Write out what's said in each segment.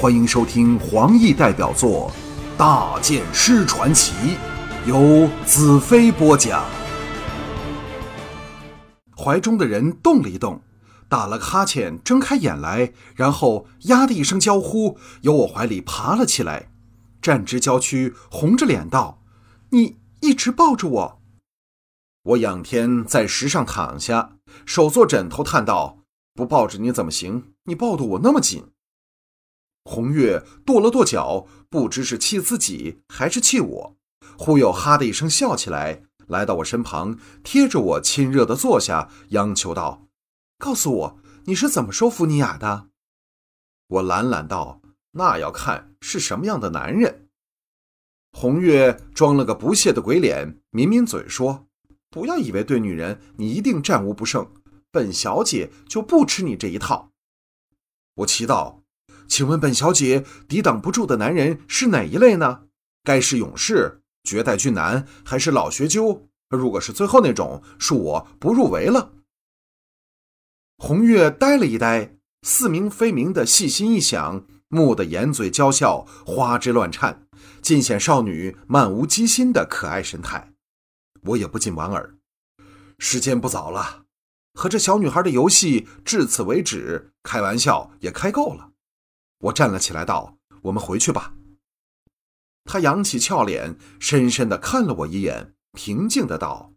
欢迎收听黄奕代表作《大剑师传奇》，由子飞播讲。怀中的人动了一动，打了个哈欠，睁开眼来，然后呀的一声娇呼，由我怀里爬了起来，站直娇躯，红着脸道：“你一直抱着我。”我仰天在石上躺下，手做枕头，叹道：“不抱着你怎么行？你抱得我那么紧。”红月跺了跺脚，不知是气自己还是气我，忽又哈的一声笑起来，来到我身旁，贴着我亲热的坐下，央求道：“告诉我你是怎么收服尼雅的？”我懒懒道：“那要看是什么样的男人。”红月装了个不屑的鬼脸，抿抿嘴说：“不要以为对女人你一定战无不胜，本小姐就不吃你这一套。”我奇道。请问本小姐抵挡不住的男人是哪一类呢？该是勇士、绝代俊男，还是老学究？如果是最后那种，恕我不入围了。红月呆了一呆，似明非明的细心一想，蓦地掩嘴娇笑，花枝乱颤，尽显少女漫无机心的可爱神态。我也不禁莞尔。时间不早了，和这小女孩的游戏至此为止，开玩笑也开够了。我站了起来，道：“我们回去吧。”他扬起俏脸，深深的看了我一眼，平静的道：“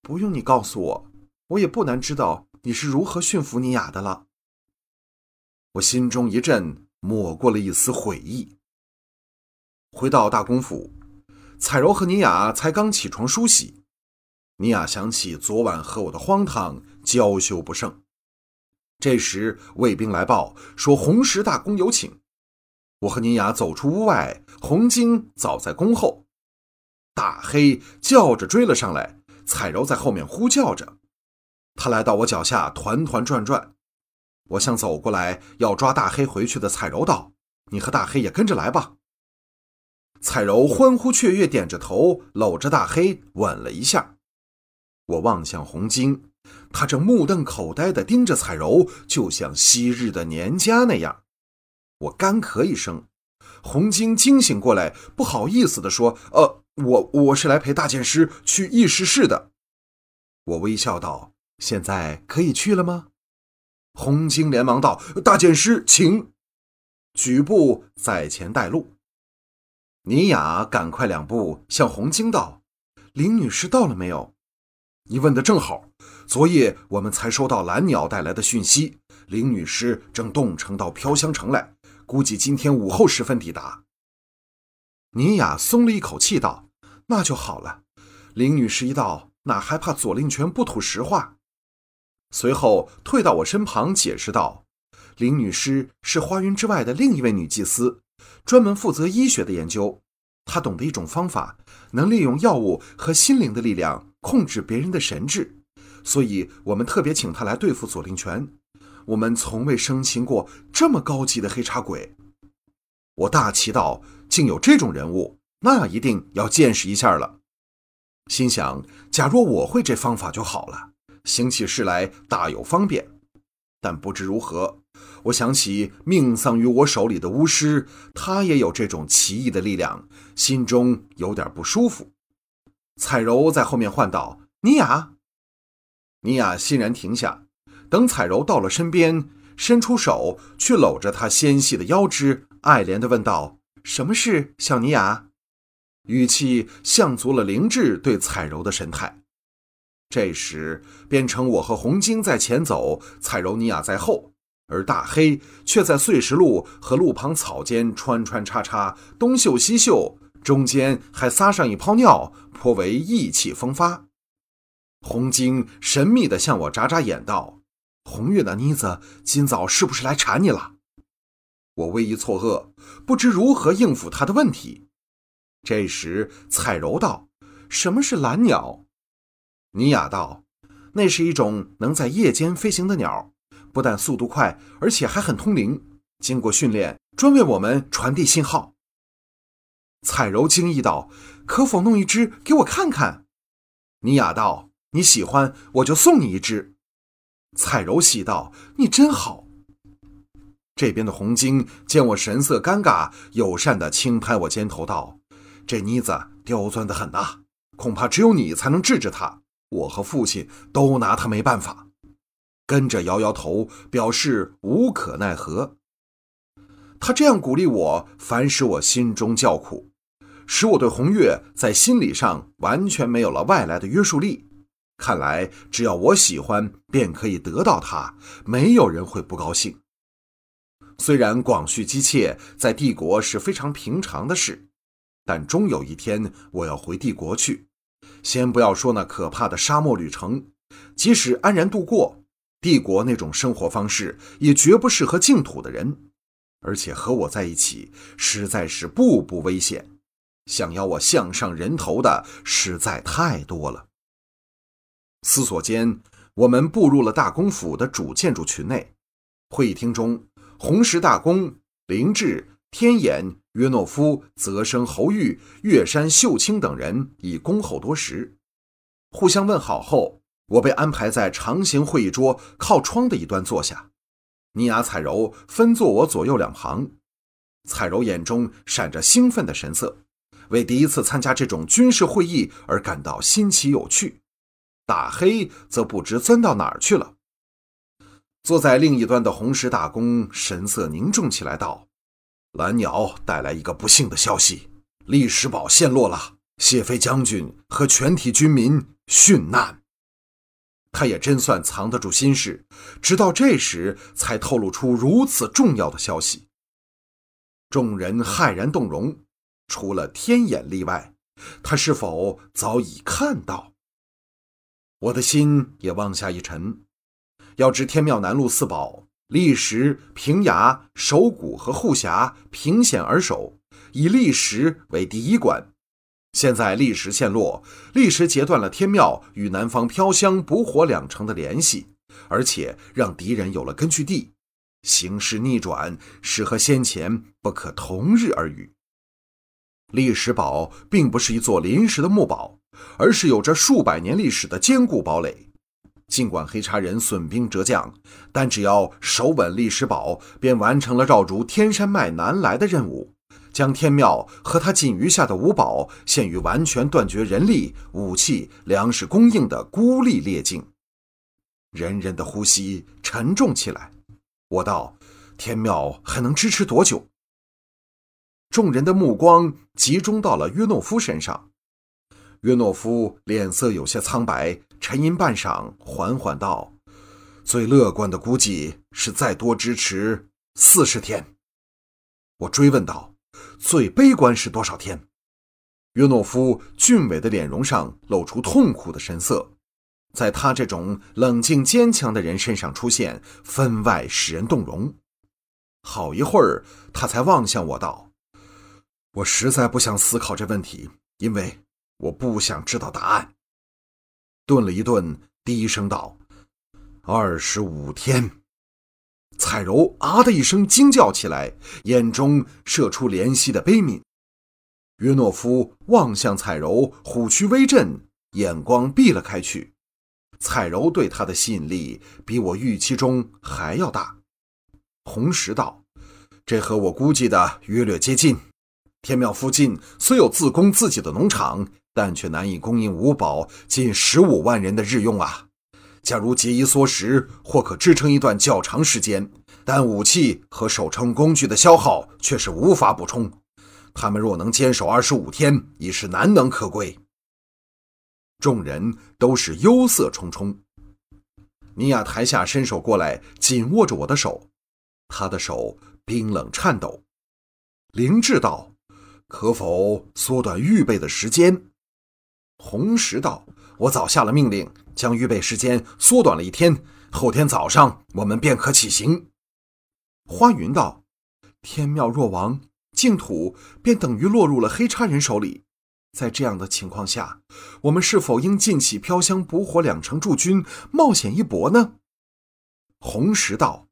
不用你告诉我，我也不难知道你是如何驯服尼雅的了。”我心中一震，抹过了一丝悔意。回到大公府，彩柔和尼雅才刚起床梳洗，尼雅想起昨晚和我的荒唐，娇羞不胜。这时，卫兵来报说红石大公有请。我和宁雅走出屋外，红晶早在宫后。大黑叫着追了上来，彩柔在后面呼叫着。他来到我脚下，团团转转。我向走过来要抓大黑回去的彩柔道：“你和大黑也跟着来吧。”彩柔欢呼雀跃，点着头，搂着大黑吻了一下。我望向红晶。他正目瞪口呆地盯着彩柔，就像昔日的年家那样。我干咳一声，红晶惊醒过来，不好意思地说：“呃，我我是来陪大剑师去议事室的。”我微笑道：“现在可以去了吗？”红晶连忙道：“大剑师，请。”举步在前带路。尼雅赶快两步向红晶道：“林女士到了没有？”你问的正好，昨夜我们才收到蓝鸟带来的讯息，林女士正动乘到飘香城来，估计今天午后时分抵达。尼雅松了一口气，道：“那就好了。林女士一到，哪还怕左令权不吐实话？”随后退到我身旁，解释道：“林女士是花云之外的另一位女祭司，专门负责医学的研究。她懂得一种方法，能利用药物和心灵的力量。”控制别人的神智，所以我们特别请他来对付左令权。我们从未生擒过这么高级的黑茶鬼。我大奇道：“竟有这种人物，那一定要见识一下了。”心想：假若我会这方法就好了，行起事来大有方便。但不知如何，我想起命丧于我手里的巫师，他也有这种奇异的力量，心中有点不舒服。彩柔在后面唤道：“尼雅。”尼雅欣然停下，等彩柔到了身边，伸出手去搂着她纤细的腰肢，爱怜地问道：“什么事，小尼雅？”语气像足了灵智对彩柔的神态。这时变成我和红晶在前走，彩柔、尼雅在后，而大黑却在碎石路和路旁草间穿穿插插，东嗅西嗅。中间还撒上一泡尿，颇为意气风发。红晶神秘地向我眨眨眼，道：“红月那妮子今早是不是来缠你了？”我微一错愕，不知如何应付他的问题。这时彩柔道：“什么是蓝鸟？”尼雅道：“那是一种能在夜间飞行的鸟，不但速度快，而且还很通灵。经过训练，专为我们传递信号。”彩柔惊异道：“可否弄一只给我看看？”尼雅道：“你喜欢，我就送你一只。”彩柔喜道：“你真好。”这边的红巾见我神色尴尬，友善的轻拍我肩头道：“这妮子刁钻的很呐，恐怕只有你才能治治她。我和父亲都拿她没办法。”跟着摇摇头，表示无可奈何。他这样鼓励我，反使我心中叫苦，使我对红月在心理上完全没有了外来的约束力。看来，只要我喜欢，便可以得到她，没有人会不高兴。虽然广蓄姬妾在帝国是非常平常的事，但终有一天我要回帝国去。先不要说那可怕的沙漠旅程，即使安然度过。帝国那种生活方式也绝不适合净土的人，而且和我在一起实在是步步危险，想要我项上人头的实在太多了。思索间，我们步入了大公府的主建筑群内。会议厅中，红石大公、凌志、天眼、约诺夫、泽生、侯玉、月山秀清等人已恭候多时，互相问好后。我被安排在长形会议桌靠窗的一端坐下，尼亚、彩柔分坐我左右两旁。彩柔眼中闪着兴奋的神色，为第一次参加这种军事会议而感到新奇有趣。大黑则不知钻到哪儿去了。坐在另一端的红石大公神色凝重起来，道：“蓝鸟带来一个不幸的消息，历史堡陷落了，谢飞将军和全体军民殉难。”他也真算藏得住心事，直到这时才透露出如此重要的消息。众人骇然动容，除了天眼例外。他是否早已看到？我的心也往下一沉。要知天庙南路四宝，砾石、平崖、守谷和护峡平险而守，以砾石为第一关。现在历石陷落，历石截断了天庙与南方飘香、补火两城的联系，而且让敌人有了根据地。形势逆转是和先前不可同日而语。历史堡并不是一座临时的木堡，而是有着数百年历史的坚固堡垒。尽管黑茶人损兵折将，但只要守稳历史堡，便完成了绕逐天山脉南来的任务。将天庙和他仅余下的五宝陷于完全断绝人力、武器、粮食供应的孤立劣境，人人的呼吸沉重起来。我道：“天庙还能支持多久？”众人的目光集中到了约诺夫身上。约诺夫脸色有些苍白，沉吟半晌，缓缓道：“最乐观的估计是再多支持四十天。”我追问道。最悲观是多少天？约诺夫俊伟的脸容上露出痛苦的神色，在他这种冷静坚强的人身上出现，分外使人动容。好一会儿，他才望向我道：“我实在不想思考这问题，因为我不想知道答案。”顿了一顿，低声道：“二十五天。”彩柔啊的一声惊叫起来，眼中射出怜惜的悲悯。约诺夫望向彩柔，虎躯微震，眼光避了开去。彩柔对他的吸引力比我预期中还要大。红石道：“这和我估计的约略接近。天庙附近虽有自供自己的农场，但却难以供应五宝近十五万人的日用啊。”假如节衣缩食，或可支撑一段较长时间，但武器和守城工具的消耗却是无法补充。他们若能坚守二十五天，已是难能可贵。众人都是忧色忡忡。米娅台下伸手过来，紧握着我的手，他的手冰冷颤抖。灵智道：“可否缩短预备的时间？”红石道：“我早下了命令。”将预备时间缩短了一天，后天早上我们便可起行。花云道：“天庙若亡，净土便等于落入了黑叉人手里。在这样的情况下，我们是否应尽起飘香、捕火两城驻军，冒险一搏呢？”红石道：“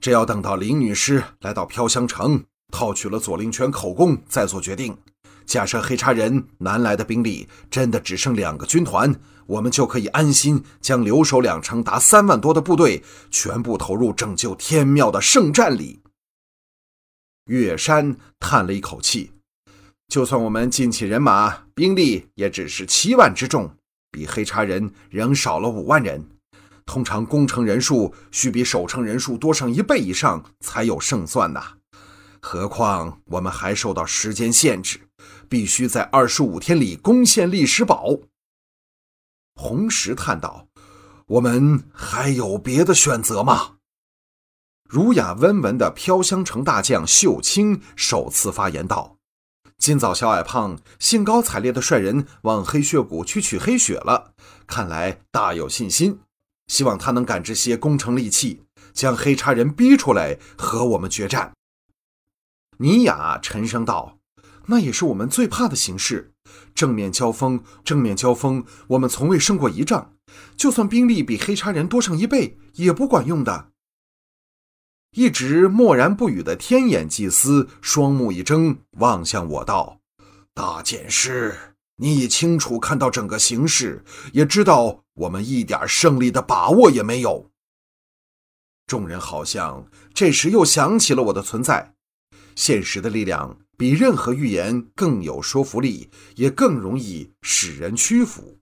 这要等到林女士来到飘香城，套取了左灵泉口供，再做决定。假设黑叉人南来的兵力真的只剩两个军团。”我们就可以安心将留守两城达三万多的部队全部投入拯救天庙的圣战里。岳山叹了一口气：“就算我们尽起人马，兵力也只是七万之众，比黑茶人仍少了五万人。通常攻城人数需比守城人数多上一倍以上才有胜算呐。何况我们还受到时间限制，必须在二十五天里攻陷历史堡。”红石叹道：“我们还有别的选择吗？”儒雅温文的飘香城大将秀清首次发言道：“今早小矮胖兴高采烈地率人往黑血谷去取黑血了，看来大有信心。希望他能赶制些攻城利器，将黑叉人逼出来和我们决战。”尼雅沉声道：“那也是我们最怕的形势。正面交锋，正面交锋，我们从未胜过一仗。就算兵力比黑叉人多上一倍，也不管用的。”一直默然不语的天眼祭司双目一睁，望向我道：“大剑师，你已清楚看到整个形势，也知道我们一点胜利的把握也没有。”众人好像这时又想起了我的存在。现实的力量比任何预言更有说服力，也更容易使人屈服。